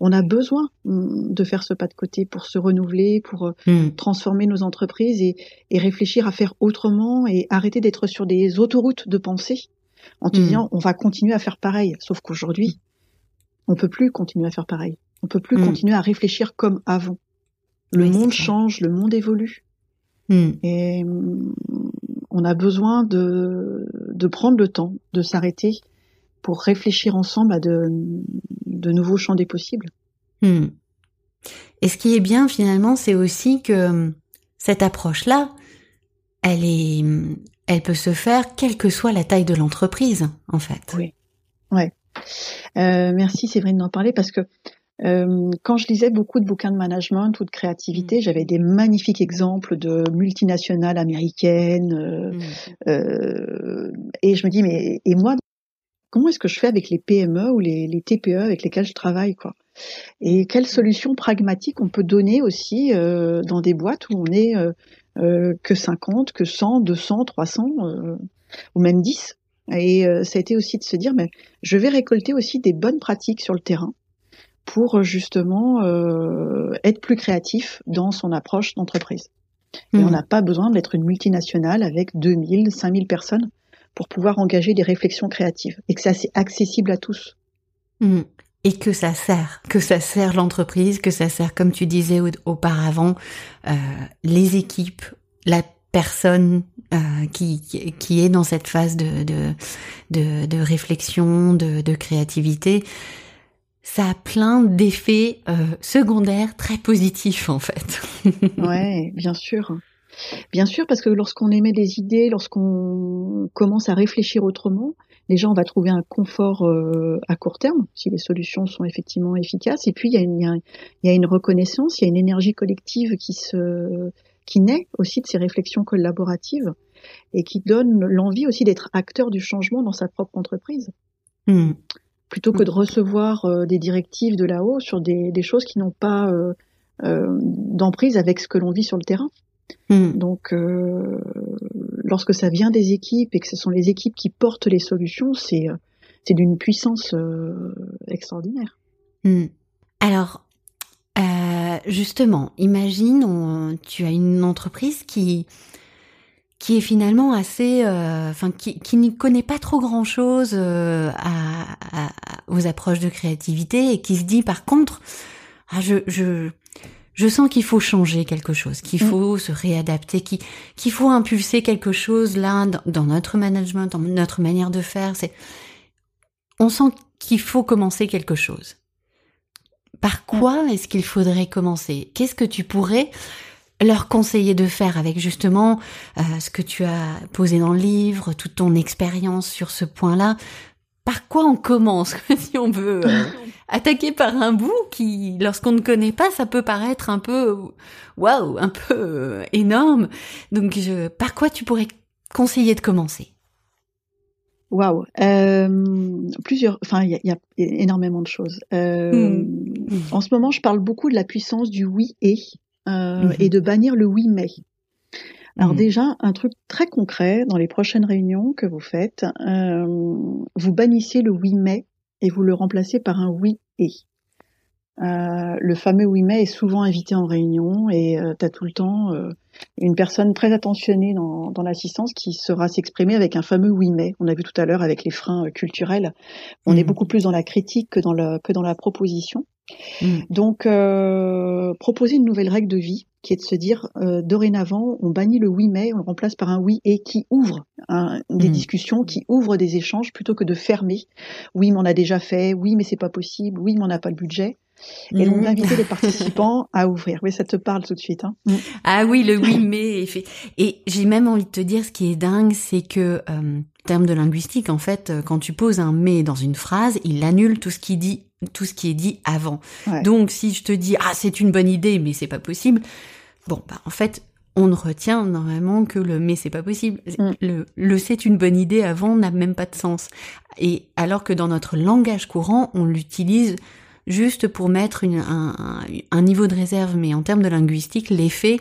on a besoin mm, de faire ce pas de côté pour se renouveler, pour mmh. transformer nos entreprises et, et, réfléchir à faire autrement et arrêter d'être sur des autoroutes de pensée en te mmh. disant on va continuer à faire pareil. Sauf qu'aujourd'hui, on peut plus continuer à faire pareil. On peut plus mmh. continuer à réfléchir comme avant. Le monde change, le monde évolue. Et on a besoin de, de prendre le temps, de s'arrêter pour réfléchir ensemble à de, de nouveaux champs des possibles. Hmm. Et ce qui est bien finalement, c'est aussi que hum, cette approche-là, elle est, elle peut se faire quelle que soit la taille de l'entreprise, en fait. Oui. Ouais. Euh, merci Séverine d'en parler parce que euh, quand je lisais beaucoup de bouquins de management ou de créativité, hmm. j'avais des magnifiques exemples de multinationales américaines, euh, hmm. euh, et je me dis mais et moi comment est-ce que je fais avec les PME ou les, les, TPE avec lesquels je travaille quoi? Et quelles solutions pragmatiques on peut donner aussi euh, dans des boîtes où on est euh, euh, que 50, que 100, 200, 300 ou même 10 Et ça a été aussi de se dire, mais je vais récolter aussi des bonnes pratiques sur le terrain pour justement être plus créatif dans son approche d'entreprise. Et on mmh. n'a pas besoin d'être une multinationale avec 2000, 5000 personnes pour pouvoir engager des réflexions créatives et que c'est assez accessible à tous. Mmh. Et que ça sert, que ça sert l'entreprise, que ça sert, comme tu disais auparavant, euh, les équipes, la personne euh, qui, qui est dans cette phase de, de, de, de réflexion, de, de, créativité, ça a plein d'effets euh, secondaires très positifs en fait. *laughs* ouais, bien sûr. Bien sûr, parce que lorsqu'on émet des idées, lorsqu'on commence à réfléchir autrement, déjà on va trouver un confort euh, à court terme, si les solutions sont effectivement efficaces. Et puis il y a une, il y a une reconnaissance, il y a une énergie collective qui se qui naît aussi de ces réflexions collaboratives et qui donne l'envie aussi d'être acteur du changement dans sa propre entreprise. Mmh. Plutôt que de recevoir euh, des directives de là-haut sur des, des choses qui n'ont pas euh, euh d'emprise avec ce que l'on vit sur le terrain. Hmm. Donc, lorsque ça vient des équipes et que ce sont les équipes qui portent les solutions, c'est c'est d'une puissance extraordinaire. Hmm. Alors, justement, imagine, tu as une entreprise qui qui est finalement assez, enfin, qui, qui n'y connaît pas trop grand chose à, à, aux approches de créativité et qui se dit par contre, ah, je, je, je sens qu'il faut changer quelque chose, qu'il mm. faut se réadapter, qu'il faut impulser quelque chose là dans, notre management, dans notre manière de faire. C'est, on sent qu'il faut commencer quelque chose. Par quoi mm. est-ce qu'il faudrait commencer? Qu'est-ce que tu pourrais leur conseiller de faire avec justement euh, ce que tu as posé dans le livre, toute ton expérience sur ce point-là par quoi on commence *laughs* si on veut euh, *laughs* attaquer par un bout qui, lorsqu'on ne connaît pas, ça peut paraître un peu waouh, un peu euh, énorme. Donc, je, par quoi tu pourrais conseiller de commencer? Waouh, euh, plusieurs, enfin, il y, a énormément de choses. Hmm. En ce moment, je parle beaucoup de la puissance du oui et mhm. et de bannir le oui mais. Alors mmh. déjà, un truc très concret dans les prochaines réunions que vous faites, euh, vous bannissez le oui mais et vous le remplacez par un oui et. Euh, le fameux oui mais est souvent invité en réunion et euh, tu as tout le temps euh, une personne très attentionnée dans, dans l'assistance qui sera s'exprimer avec un fameux oui mais. On a vu tout à l'heure avec les freins euh, culturels. On est mmh. beaucoup plus dans la critique que dans, le, que dans la proposition. Mmh. Donc, proposer une nouvelle règle de vie qui est de se dire euh, dorénavant, on bannit le oui mais, on le remplace par un oui et qui ouvre des mmh. discussions, qui ouvre des échanges plutôt que de fermer. Oui, mais on a déjà fait. Oui, mais c'est pas possible. Oui, mais on n'a pas le budget. Et donc mmh. d'inviter les *laughs* participants à ouvrir. Oui, ça te parle tout de suite. Hein. Mmh. Ah oui, le oui mais. Et j'ai même envie de te dire, ce qui est dingue, c'est que euh, en termes de linguistique, en fait, euh, quand tu poses un mais dans une phrase, il annule tout ce qui dit tout ce qui est dit avant. Donc si je te dis ah c'est une bonne idée mais c'est pas possible, bon bah en fait on ne retient normalement que le mais c'est pas possible. Mm. Le, le c'est une bonne idée avant n'a même pas de sens. Et alors que dans notre langage courant on l'utilise juste pour mettre une, un, un, niveau de réserve, mais en termes de linguistique, l'effet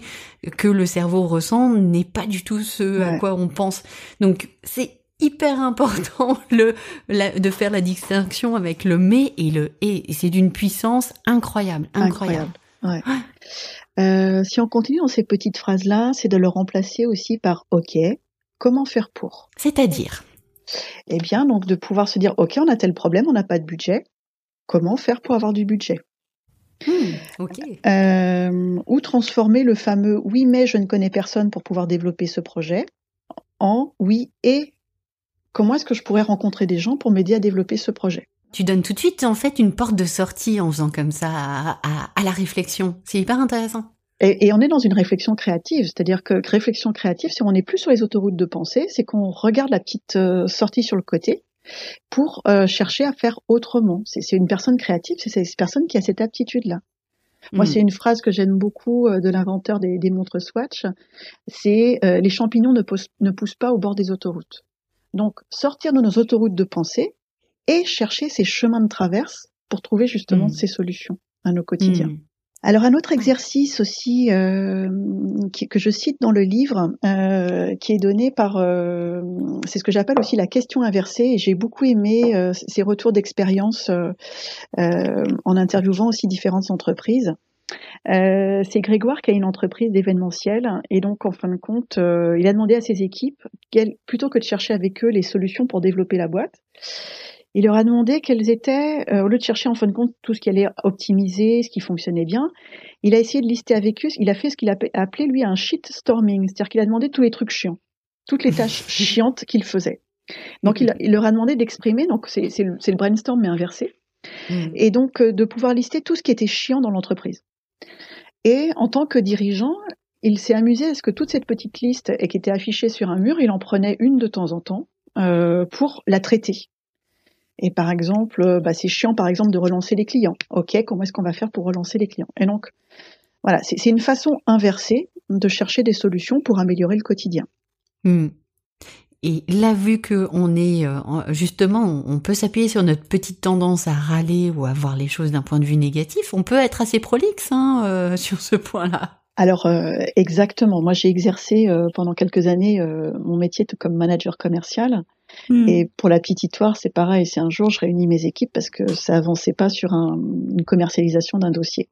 que le cerveau ressent n'est pas du tout ce à quoi on pense. Donc c'est hyper important *laughs* le de faire la distinction avec le mais et le et. c'est d'une puissance incroyable, incroyable. *gasps* Euh, si on continue dans ces petites phrases-là, c'est de le remplacer aussi par OK. Comment faire pour? C'est-à-dire? Eh bien, donc de pouvoir se dire OK, on a tel problème, on n'a pas de budget. Comment faire pour avoir du budget? Hmm, euh, ou transformer le fameux oui mais je ne connais personne pour pouvoir développer ce projet en oui et comment est-ce que je pourrais rencontrer des gens pour m'aider à développer ce projet? Tu donnes tout de suite en fait une porte de sortie en faisant comme ça à, la réflexion. C'est hyper intéressant. Et, on est dans une réflexion créative, c'est-à-dire que réflexion créative, si on n'est plus sur les autoroutes de pensée, c'est qu'on regarde la petite euh, sortie sur le côté pour euh, chercher à faire autrement. C'est une personne créative, c'est cette personne qui a cette aptitude-là. Moi, hmm. c'est une phrase que j'aime beaucoup euh, de l'inventeur des, montres Swatch. C'est les champignons ne, ne poussent pas au bord des autoroutes. Donc, sortir de nos autoroutes de pensée et chercher ces chemins de traverse pour trouver justement mmh. ces solutions à nos quotidiens. Mmh. Alors un autre exercice aussi euh, que je cite dans le livre, euh, qui est donné par, euh, c'est ce que j'appelle aussi la question inversée, et j'ai beaucoup aimé ces retours d'expérience en interviewant aussi différentes entreprises. Euh, c'est Grégoire qui a une entreprise d'événementiel et donc en fin de compte, euh, il a demandé à ses équipes, plutôt que de chercher avec eux les solutions pour développer la boîte, il leur a demandé quelles étaient, euh, au lieu de chercher en fin de compte tout ce qui allait optimiser, ce qui fonctionnait bien, il a essayé de lister avec eux, il a fait ce qu'il a appelé lui un shitstorming, c'est-à-dire qu'il a demandé tous les trucs chiants, toutes les tâches *laughs* chiantes qu'il faisait. Donc il, il, leur a demandé d'exprimer, donc c'est le, le, brainstorm mais inversé, mmh. et donc de pouvoir lister tout ce qui était chiant dans l'entreprise. Et en tant que dirigeant, il s'est amusé à ce que toute cette petite liste qui était affichée sur un mur, il en prenait une de temps en temps euh, pour la traiter. Et par exemple, euh, bah, c'est chiant par exemple de relancer les clients. Ok, comment est-ce qu'on va faire pour relancer les clients? Et donc, voilà, c'est une façon inversée de chercher des solutions pour améliorer le quotidien. Hmm. Et là, vu que on est euh, justement, on peut s'appuyer sur notre petite tendance à râler ou à voir les choses d'un point de vue négatif, on peut être assez prolixe hein, euh, *laughs* sur ce point-là. Alors euh, exactement. Moi, j'ai exercé pendant quelques années mon métier comme manager commercial. Hmm. Et pour la petite histoire, c'est pareil. C'est un jour, je réunis mes équipes parce que ça avançait pas sur une commercialisation d'un dossier.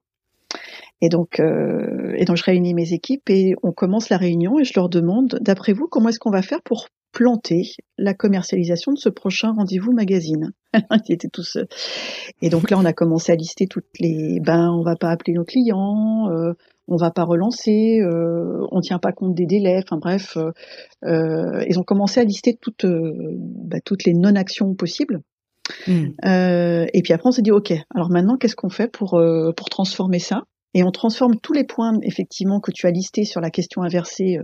Et donc, et donc, je réunis mes équipes et on commence la réunion et je leur demande, d'après vous, comment est-ce qu'on va faire pour planter la commercialisation de ce prochain rendez-vous magazine. *laughs* Ils étaient tous. Euh, et donc là, on a commencé à lister toutes les. Ben, on va pas appeler nos clients, euh, on va pas relancer, euh, on tient pas compte des délais. Enfin bref, euh, ils ont commencé à lister toutes, bah, toutes les non-actions possibles. Hmm. et puis après, on s'est dit, ok, alors maintenant, qu'est-ce qu'on fait pour pour transformer ça? Et on transforme tous les points effectivement que tu as listés sur la question inversée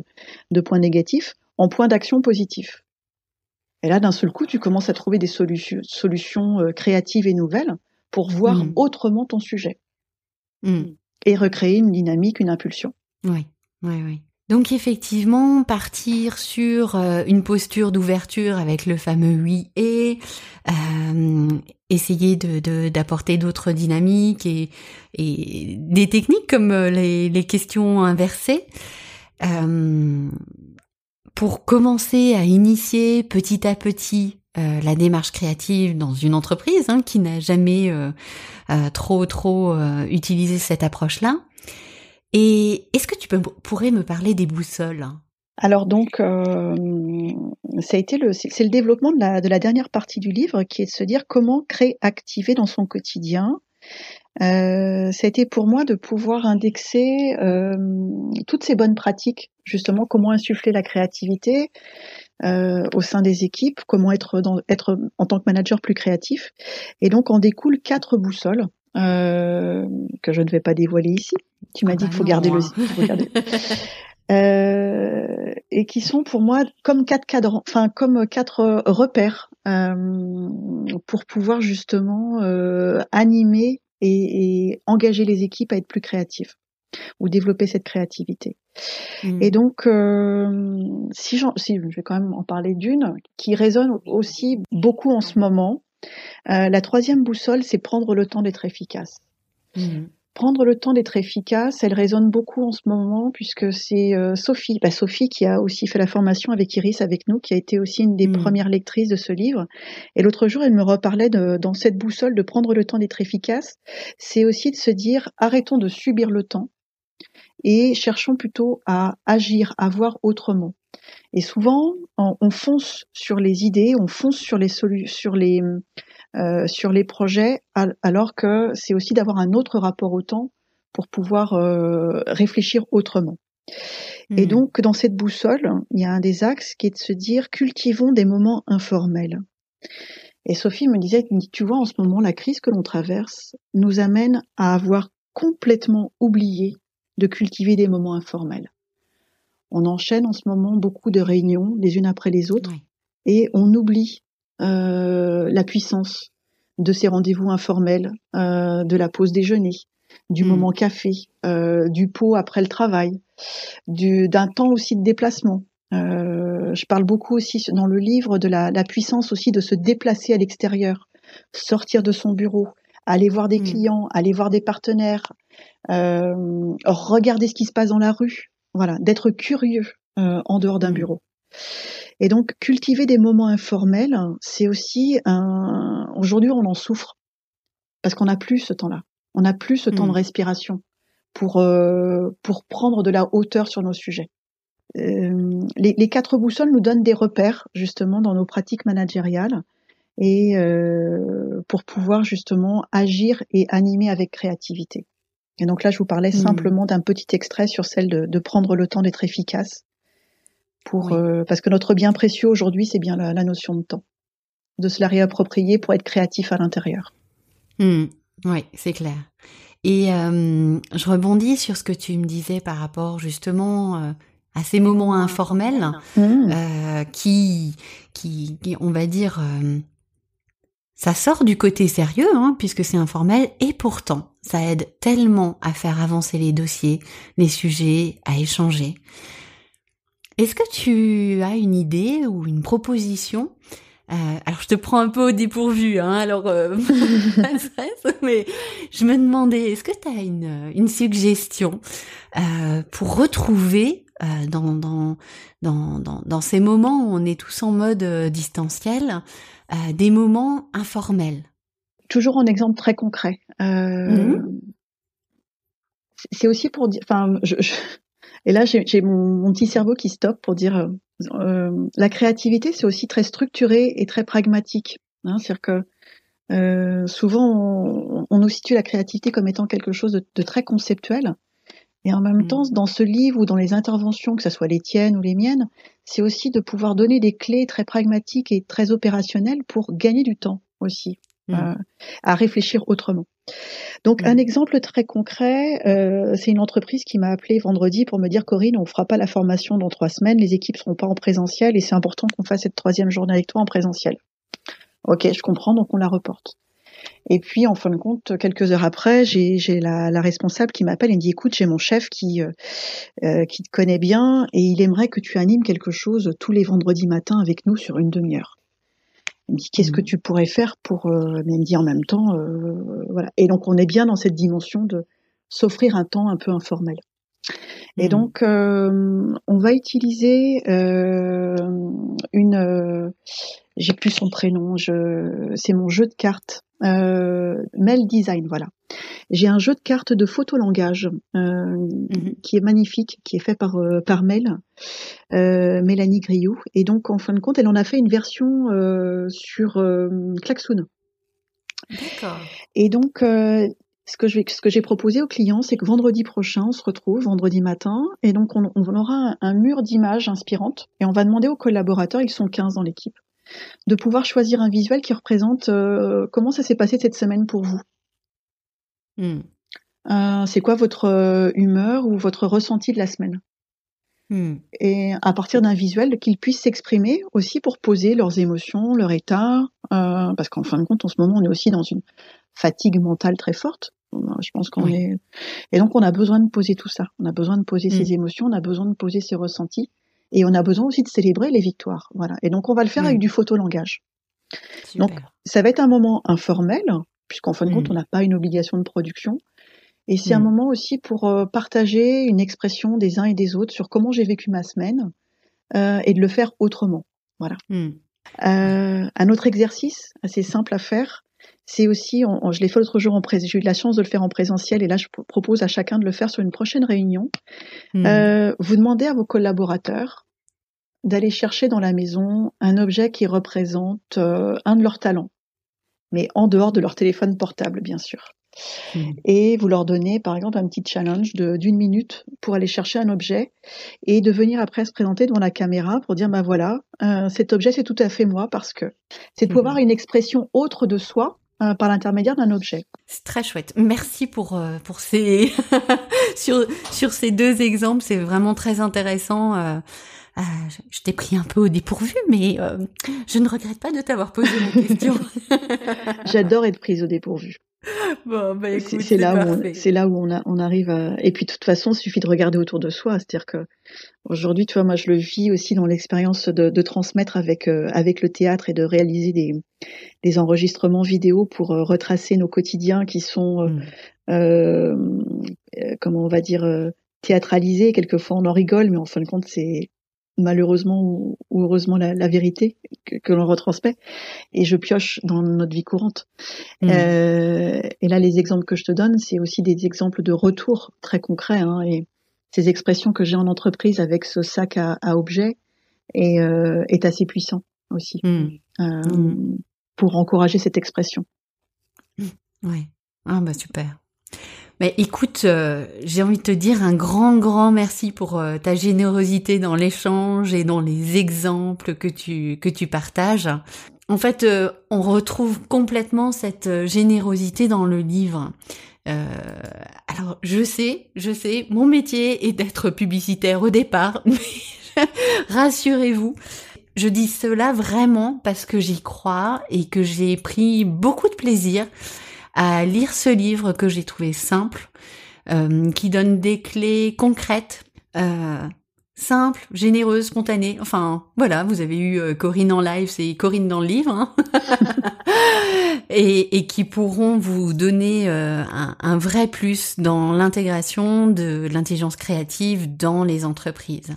de points négatifs en point d'action positif. Et là, d'un seul coup, tu commences à trouver des solutions, euh, créatives et nouvelles pour voir mmh. autrement ton sujet. Mmh. Et recréer une dynamique, une impulsion. Oui, oui, oui. Donc effectivement, partir sur euh, une posture d'ouverture avec le fameux oui et euh, essayer de d'apporter d'autres dynamiques et, et, des techniques comme les, les questions inversées pour commencer à initier petit à petit euh, la démarche créative dans une entreprise hein, qui n'a jamais euh, euh, trop trop utilisé cette approche-là. Et est-ce que tu peux, pourrais me parler des boussoles? Alors donc, le, c'est le développement de la, de la dernière partie du livre qui est de se dire comment créer, activer dans son quotidien. Euh, ça a été pour moi de pouvoir indexer euh, toutes ces bonnes pratiques, justement comment insuffler la créativité euh, au sein des équipes, comment être, être en tant que manager plus créatif. Et donc en découle quatre boussoles euh, que je ne vais pas dévoiler ici. Tu m'as ah dit bah qu'il faut garder le. *laughs* Euh, et qui sont pour moi comme quatre cadrans, enfin comme quatre repères euh, pour pouvoir justement euh, animer et, engager les équipes à être plus créatives ou développer cette créativité. Mmh. Et donc, euh, si, si je vais quand même en parler d'une qui résonne aussi beaucoup en ce moment. Euh, la troisième boussole, c'est prendre le temps d'être efficace. Mmh prendre le temps d'être efficace, elle résonne beaucoup en ce moment puisque c'est euh, Sophie, bah, Sophie qui a aussi fait la formation avec Iris avec nous, qui a été aussi une des mm. premières lectrices de ce livre. Et l'autre jour, elle me reparlait de, dans cette boussole de prendre le temps d'être efficace. C'est aussi de se dire arrêtons de subir le temps et cherchons plutôt à agir, à voir autrement. Et souvent, on, on fonce sur les idées, on fonce sur les solutions, sur les euh, sur les projets, alors que c'est aussi d'avoir un autre rapport au temps pour pouvoir euh, réfléchir autrement. Et hmm. donc, dans cette boussole, il y a un des axes qui est de se dire cultivons des moments informels. Et Sophie me disait, tu vois, en ce moment, la crise que l'on traverse nous amène à avoir complètement oublié de cultiver des moments informels. On enchaîne en ce moment beaucoup de réunions les unes après les autres et on oublie euh, la puissance de ces rendez-vous informels, euh, de la pause déjeuner, du hmm. moment café, euh, du pot après le travail, d'un temps aussi de déplacement. je parle beaucoup aussi dans le livre de la, puissance aussi de se déplacer à l'extérieur, sortir de son bureau, aller voir des hmm. clients, aller voir des partenaires, regarder ce qui se passe dans la rue, voilà, d'être curieux en dehors d'un hmm. bureau. Et donc, cultiver des moments informels, c'est aussi un. Aujourd'hui, on en souffre parce qu'on n'a plus ce temps-là. On n'a plus ce temps de mmh. respiration pour euh, pour prendre de la hauteur sur nos sujets. Euh, les, les, quatre boussoles nous donnent des repères justement dans nos pratiques managériales et euh, pour pouvoir justement agir et animer avec créativité. Et donc là, je vous parlais mmh. simplement d'un petit extrait sur celle de, de prendre le temps d'être efficace pour euh, parce que notre bien précieux aujourd'hui, c'est bien la, notion de temps, de se la réapproprier pour être créatif à l'intérieur. Mmh. oui, c'est clair. Et euh, je rebondis sur ce que tu me disais par rapport justement à ces moments informels mmh. qui, qui, on va dire, ça sort du côté sérieux, hein, puisque c'est informel, et pourtant, ça aide tellement à faire avancer les dossiers, les sujets, à échanger. Est-ce que tu as une idée ou une proposition? Euh, alors je te prends un peu au dépourvu, hein, alors euh, *laughs* mais je me demandais, est-ce que tu as une, une suggestion euh, pour retrouver euh, dans, dans, dans, dans, dans ces moments où on est tous en mode euh, distanciel, euh, des moments informels Toujours un exemple très concret. Mmh c'est aussi pour dire, enfin, je, *laughs* et là, j'ai mon, petit cerveau qui stoppe pour dire euh, la créativité, c'est aussi très structuré et très pragmatique. Hein, C'est-à-dire que euh, souvent, on, nous situe la créativité comme étant quelque chose de, très conceptuel. Et en même mmh. temps, dans ce livre ou dans les interventions, que ce soit les tiennes ou les miennes, c'est aussi de pouvoir donner des clés très pragmatiques et très opérationnelles pour gagner du temps aussi, mmh. à réfléchir autrement. Donc un exemple très concret, euh, c'est une entreprise qui m'a appelé vendredi pour me dire Corinne, on fera pas la formation dans trois semaines, les équipes seront pas en présentiel et c'est important qu'on fasse cette troisième journée avec toi en présentiel. Ok, je comprends, donc on la reporte. Et puis, en fin de compte, quelques heures après, j'ai la, responsable qui m'appelle et me dit "Écoute, j'ai mon chef qui euh, euh, qui te connaît bien et il aimerait que tu animes quelque chose tous les vendredis matins avec nous sur une demi-heure." Il me dit qu'est-ce que mmh. tu pourrais faire pour euh, mais il me dit en même temps euh, voilà et donc on est bien dans cette dimension de s'offrir un temps un peu informel et mmh. donc euh, on va utiliser une j'ai plus son prénom je c'est mon jeu de cartes euh, Mail Design, voilà. J'ai un jeu de cartes de photolangage euh, mhm. qui est magnifique, qui est fait par euh, par Mel, euh, Mélanie Griou. Et donc en fin de compte, elle en a fait une version sur Klaxoon. D'accord. Et donc ce que je ce que j'ai proposé aux clients, c'est que vendredi prochain, on se retrouve vendredi matin, et donc on, on aura un, mur d'images inspirantes, et on va demander aux collaborateurs, ils sont 15 dans l'équipe, de pouvoir choisir un visuel qui représente euh, comment ça s'est passé cette semaine pour vous. Hmm. Euh, c'est quoi votre euh, humeur ou votre ressenti de la semaine? Hmm. Et à partir d'un visuel, qu'ils puissent s'exprimer aussi pour poser leurs émotions, leur état, parce qu'en fin de compte, en ce moment, on est aussi dans une fatigue mentale très forte. Je pense qu'on est et donc on a besoin de poser tout ça. On a besoin de poser ses hmm. émotions, on a besoin de poser ses ressentis et on a besoin aussi de célébrer les victoires. Voilà. Et donc on va le faire avec du photolangage. Donc ça va être un moment informel puisqu'en fin de compte on n'a pas une obligation de production. Et c'est un moment aussi pour euh, partager une expression des uns et des autres sur comment j'ai vécu ma semaine euh, et de le faire autrement. Voilà. Euh, un autre exercice assez simple à faire, c'est aussi, je l'ai fait l'autre jour en présentiel, j'ai eu la chance de le faire en présentiel et là je propose à chacun de le faire sur une prochaine réunion. Hmm. Euh, vous demandez à vos collaborateurs d'aller chercher dans la maison un objet qui représente euh, un de leurs talents, mais en dehors de leur téléphone portable bien sûr. Hmm. Et vous leur donnez par exemple un petit challenge d'une minute pour aller chercher un objet et de venir après se présenter devant la caméra pour dire bah voilà euh, cet objet c'est tout à fait moi parce que c'est de pouvoir hmm. une expression autre de soi euh, par l'intermédiaire d'un objet. C'est très chouette. Merci pour euh, pour ces *laughs* sur sur ces deux exemples, c'est vraiment très intéressant. Euh, je t'ai pris un peu au dépourvu, mais je ne regrette pas de t'avoir posé mes questions. *laughs* *laughs* J'adore être prise au dépourvu. *laughs* Bon, bah écoute, c'est là, où on, c'est là où on, a, on arrive à... Et puis, de toute façon, il suffit de regarder autour de soi. C'est-à-dire que aujourd'hui, tu vois, moi, je le vis aussi dans l'expérience de, de, transmettre avec, euh, avec le théâtre et de réaliser des, des enregistrements vidéo pour euh, retracer nos quotidiens qui sont, euh, mmh. comment on va dire, théâtralisés. Quelquefois, on en rigole, mais en fin de compte, c'est malheureusement ou, heureusement la, vérité que, l'on retransmet et je pioche dans notre vie courante. Mmh. Euh, et là, les exemples que je te donne, c'est aussi des exemples de retour très concrets hein, et ces expressions que j'ai en entreprise avec ce sac à, objets est, euh, est assez puissant aussi mmh. Euh, mmh. pour encourager cette expression. Ouais. Ah bah super. Mais écoute, euh, j'ai envie de te dire un grand, grand merci pour euh, ta générosité dans l'échange et dans les exemples que tu, que tu partages. En fait, euh, on retrouve complètement cette générosité dans le livre. alors, je sais, je sais, mon métier est d'être publicitaire au départ, *laughs* mais rassurez-vous, je dis cela vraiment parce que j'y crois et que j'ai pris beaucoup de plaisir à lire ce livre que j'ai trouvé simple, euh, qui donne des clés concrètes, euh, simples, généreuses, spontanées. Enfin, voilà, vous avez eu euh, Corinne en live, c'est Corinne dans le livre, hein *laughs* et, et, qui pourront vous donner euh, un, vrai plus dans l'intégration de l'intelligence créative dans les entreprises.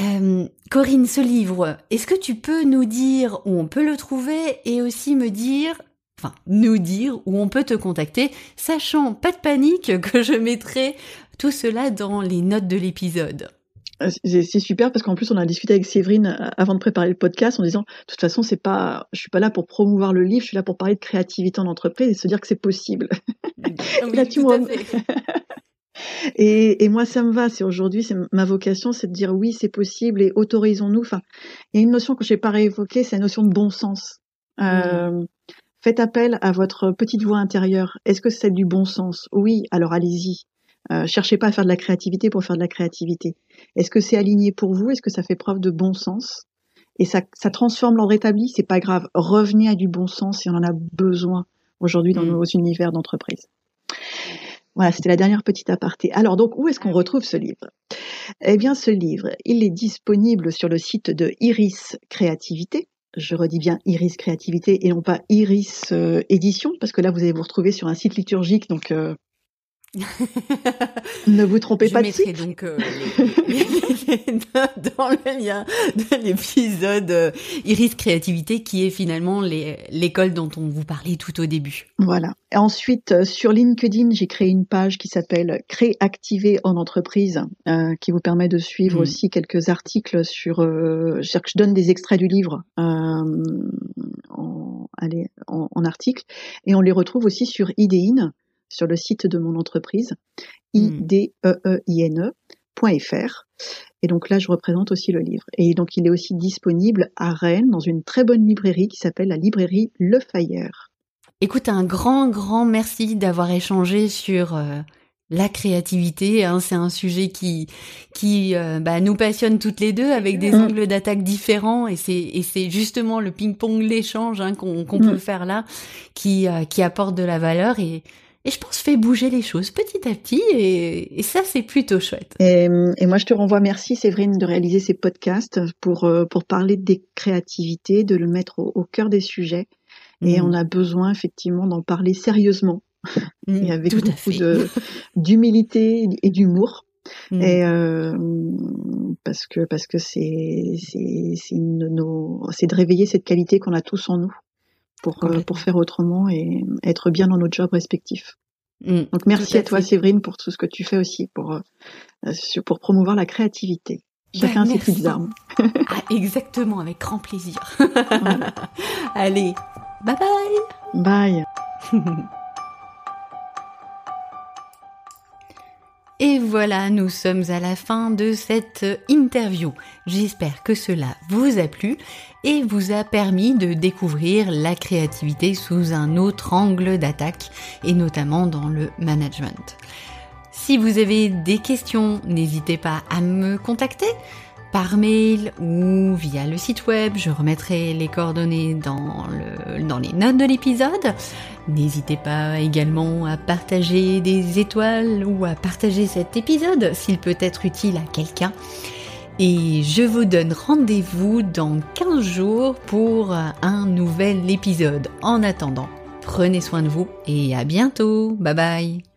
Euh, Corinne, ce livre, est-ce que tu peux nous dire où on peut le trouver et aussi me dire enfin, nous dire où on peut te contacter, sachant, pas de panique, *laughs* que je mettrai tout cela dans les notes de l'épisode. Euh, c'est super parce qu'en plus on a discuté avec Séverine euh, avant de préparer le podcast en disant de toute façon c'est pas je suis pas là pour promouvoir le livre je suis là pour parler de créativité en entreprise et se dire que c'est possible. et, et, moi ça me va c'est aujourd'hui c'est ma vocation c'est de dire oui c'est possible et autorisons-nous enfin il y a une notion que j'ai pas réévoquée c'est la notion de bon sens. Euh, Faites appel à votre petite voix intérieure. Est-ce que c'est du bon sens? Oui, alors allez-y. Euh, cherchez pas à faire de la créativité pour faire de la créativité. Est-ce que c'est aligné pour vous? Est-ce que ça fait preuve de bon sens? Et ça, ça transforme l'ordre établi C'est pas grave. Revenez à du bon sens et on en a besoin aujourd'hui dans mm. nos univers d'entreprise. Voilà, c'était la dernière petite aparté. Alors donc, où est-ce qu'on retrouve ce livre? Eh bien, ce livre, il est disponible sur le site de Iris Créativité, je redis bien Iris Créativité et non pas Iris euh, Édition, parce que là, vous allez vous retrouver sur un site liturgique, donc euh, *laughs* ne vous trompez pas de site. donc euh, *laughs* dans le lien de l'épisode euh, Iris Créativité, qui est finalement l'école dont on vous parlait tout au début. Voilà. Et ensuite, euh, sur LinkedIn, j'ai créé une page qui s'appelle Créactiver en entreprise, qui vous permet de suivre mm. aussi quelques articles sur. je donne des extraits du livre en, allez, en, en article, et on les retrouve aussi sur IDEIN sur le site de mon entreprise, hmm. ideeine.fr. Et donc là, je représente aussi le livre. Et donc, il est aussi disponible à Rennes, dans une très bonne librairie qui s'appelle la librairie Le Fayeur. Écoute, un grand, grand merci d'avoir échangé sur euh, la créativité. Hein. C'est un sujet qui, qui euh, bah, nous passionne toutes les deux avec des mm. angles d'attaque différents. Et c'est, et c'est justement le ping-pong, l'échange hein, qu'on, qu'on peut mm. faire là qui, euh, qui apporte de la valeur. Et et je pense fait bouger les choses petit à petit et, ça c'est plutôt chouette. Et, moi je te renvoie merci Séverine de réaliser ces podcasts pour euh, pour parler des créativités, de le mettre au, cœur des sujets et mm. on a besoin effectivement d'en parler sérieusement mm, et avec beaucoup d'humilité et d'humour. Mm. Et euh, parce que parce que c'est c'est c'est de réveiller cette qualité qu'on a tous en nous pour, euh, pour faire autrement et être bien dans notre job respectif. Mm. Donc merci à, toi Séverine pour tout ce que tu fais aussi pour, euh, pour promouvoir la créativité. Chacun ses petites armes. ah, exactement, avec grand plaisir. *laughs* Allez, bye bye. Bye. *laughs* Et voilà, nous sommes à la fin de cette interview. J'espère que cela vous a plu et vous a permis de découvrir la créativité sous un autre angle d'attaque et notamment dans le management. Si vous avez des questions, n'hésitez pas à me contacter par mail ou via le site web. Je remettrai les coordonnées dans, le, dans les notes de l'épisode. N'hésitez pas également à partager des étoiles ou à partager cet épisode s'il peut être utile à quelqu'un. Et je vous donne rendez-vous dans 15 jours pour un nouvel épisode. En attendant, prenez soin de vous et à bientôt. Bye bye.